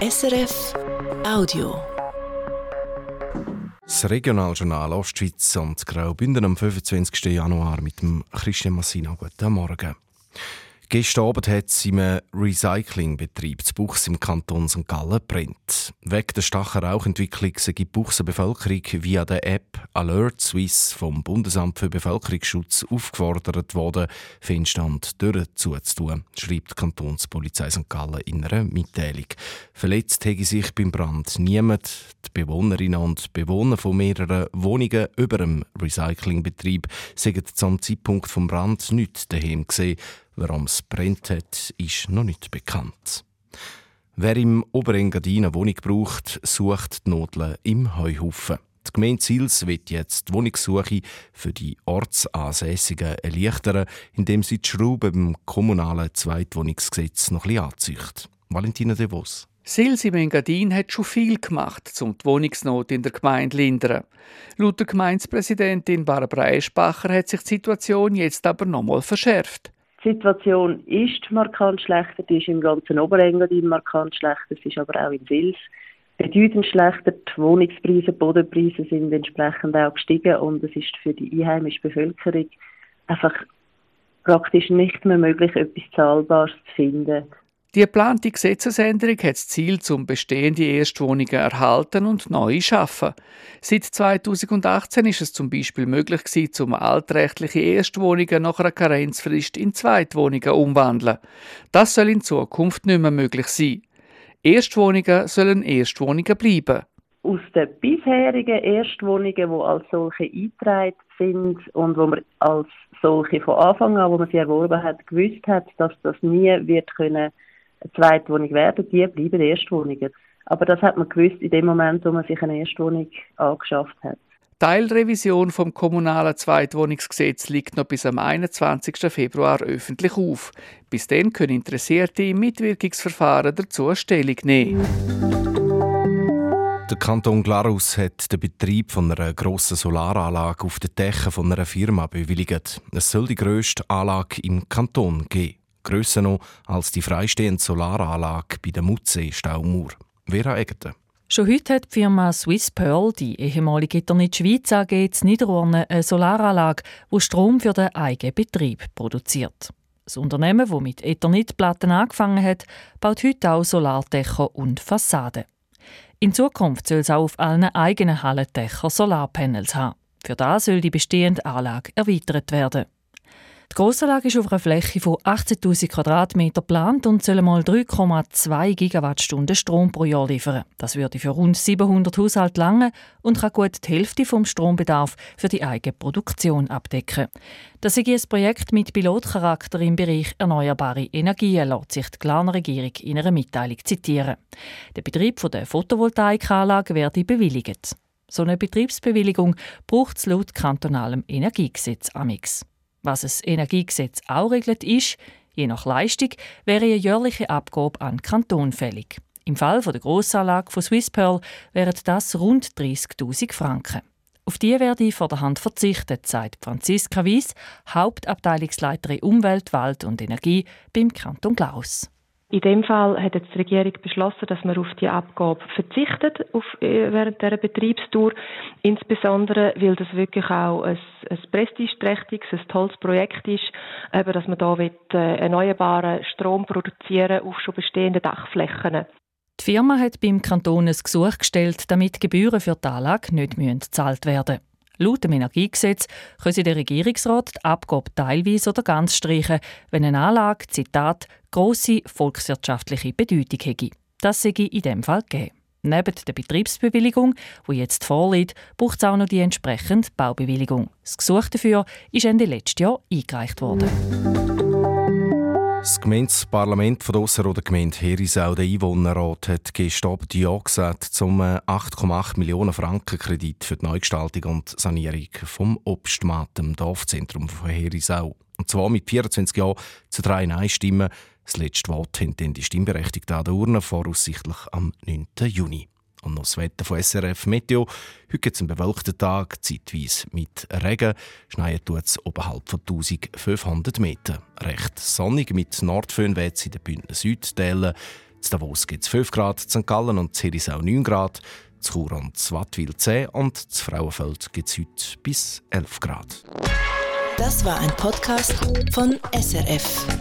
SRF Audio. Das Regionaljournal Ostschweiz und Graubünden am 25. Januar mit dem Christian Massina. Guten Morgen. Gestern Abend hat es im Recyclingbetrieb zu Buchs im Kanton St. Gallen brennt. Wegen der starken Rauchentwicklung die Buchser Bevölkerung via der App Alert Swiss vom Bundesamt für Bevölkerungsschutz aufgefordert worden, Fenster und Türen schreibt die Kantonspolizei St. Gallen in einer Mitteilung. Verletzt hätte sich beim Brand niemand. Die Bewohnerinnen und Bewohner von mehreren Wohnungen über dem Recyclingbetrieb sind zum Zeitpunkt des Brand nicht daheim gesehen Warum es brennt hat, ist noch nicht bekannt. Wer im Oberengadin eine Wohnung braucht, sucht die Nodle im Heuhaufen. Die Gemeinde Sils wird jetzt die Wohnungssuche für die Ortsansässigen erleichtern, indem sie die Schrauben beim kommunalen Zweitwohnungsgesetz noch etwas anzücht. Valentina De Vos. Sils im Engadin hat schon viel gemacht, um die Wohnungsnot in der Gemeinde zu lindern. Laut der Gemeindepräsidentin Barbara Eschbacher hat sich die Situation jetzt aber nochmal verschärft. Die Situation ist markant schlechter, die ist im ganzen Oberengadin markant schlechter, sie ist aber auch in Sils bedeutend schlechter. Die Wohnungspreise, Bodenpreise sind entsprechend auch gestiegen und es ist für die einheimische Bevölkerung einfach praktisch nicht mehr möglich, etwas Zahlbares zu finden. Die geplante Gesetzesänderung hat das Ziel, zum bestehende Erstwohnungen erhalten und neu schaffen. Seit 2018 ist es zum Beispiel möglich gewesen, zum altrechtliche Erstwohnungen nach einer Karenzfrist in Zweitwohnungen umwandeln. Das soll in Zukunft nicht mehr möglich sein. Erstwohnungen sollen Erstwohnungen bleiben. Aus den bisherigen Erstwohnungen, die als solche eingetragen sind und wo man als solche von Anfang an, wo man sie erworben hat, gewusst hat, dass das nie wird können eine Zweitwohnung werden, die bleiben Erstwohnungen. Aber das hat man gewusst in dem Moment, wo man sich eine Erstwohnung angeschafft hat. Teilrevision vom kommunalen Zweitwohnungsgesetz liegt noch bis am 21. Februar öffentlich auf. Bis dann können Interessierte im Mitwirkungsverfahren dazu Stellung nehmen. Der Kanton Glarus hat den Betrieb von einer grossen Solaranlage auf den Dächern von einer Firma bewilligt. Es soll die grösste Anlage im Kanton geben grösser noch als die freistehende Solaranlage bei der Mutzee Staumur. Vera Eggerten. Schon heute hat die Firma Swiss Pearl, die ehemalige Eternit Schweiz AG, in Niederorne eine Solaranlage, die Strom für den eigenen Betrieb produziert. Das Unternehmen, das mit Eternitplatten angefangen hat, baut heute auch Solardächer und Fassaden. In Zukunft soll es auch auf allen eigenen Hallendächern Solarpanels haben. Für das soll die bestehende Anlage erweitert werden. Die Grossanlage ist auf einer Fläche von 18.000 Quadratmeter geplant und soll mal 3,2 Gigawattstunden Strom pro Jahr liefern. Das würde für rund 700 Haushalte lange und kann gut die Hälfte vom Strombedarf für die eigene Produktion abdecken. Das ist ein Projekt mit Pilotcharakter im Bereich erneuerbare Energien, lässt sich die Glarner Regierung in einer Mitteilung zitieren. Der Betrieb der Photovoltaikanlage werde bewilligt. So eine Betriebsbewilligung braucht es laut kantonalem Energiegesetz amix. Was das Energiegesetz auch regelt, ist, je nach Leistung wäre eine jährliche Abgabe an Kanton fällig. Im Fall der Grossanlage von Swisspearl wären das rund 30.000 Franken. Auf die werde vor der Hand verzichtet, sagt Franziska Wies, Hauptabteilungsleiterin Umwelt, Wald und Energie beim Kanton Klaus. In dem Fall hat jetzt die Regierung beschlossen, dass man auf die Abgabe verzichtet auf, äh, während der Betriebstour. Insbesondere, weil das wirklich auch ein, ein prestigeträchtiges, ein tolles Projekt ist, eben, dass man will, äh, erneuerbaren Strom produzieren auf schon bestehenden Dachflächen. Die Firma hat beim Kanton ein Gesuch gestellt, damit Gebühren für die Anlage nicht gezahlt werden müssen. Laut dem Energiegesetz können der Regierungsrat die Abgabe teilweise oder ganz streichen, wenn eine Anlage, Zitat, grosse volkswirtschaftliche Bedeutung hätte. Das sei in dem Fall gegeben. Neben der Betriebsbewilligung, die jetzt vorliegt, braucht es auch noch die entsprechende Baubewilligung. Das Gesuch dafür ist Ende letztes Jahr eingereicht worden. Das Gemeindeparlament von der Gemeinde Herisau, der Einwohnerrat, hat gestern Abend Ja gesagt zum 8,8 Millionen Franken Kredit für die Neugestaltung und Sanierung vom Obstmarkt im Dorfzentrum von Herisau. Und zwar mit 24 Ja zu drei Nein-Stimmen. Das letzte Wort haben dann die Stimmberechtigten an der Urne, voraussichtlich am 9. Juni. Und noch das Wetter von SRF Meteo. Heute gibt es einen bewölkten Tag, zeitweise mit Regen. Schneien tut es oberhalb von 1500 Metern. Recht sonnig mit Nordföhn weht in den Bündner Südteilen. Zu Davos gibt es 5 Grad, St. Gallen und Zerisau 9 Grad, zu Chur und Wattwil 10 und zu Frauenfeld gibt es heute bis 11 Grad. Das war ein Podcast von SRF.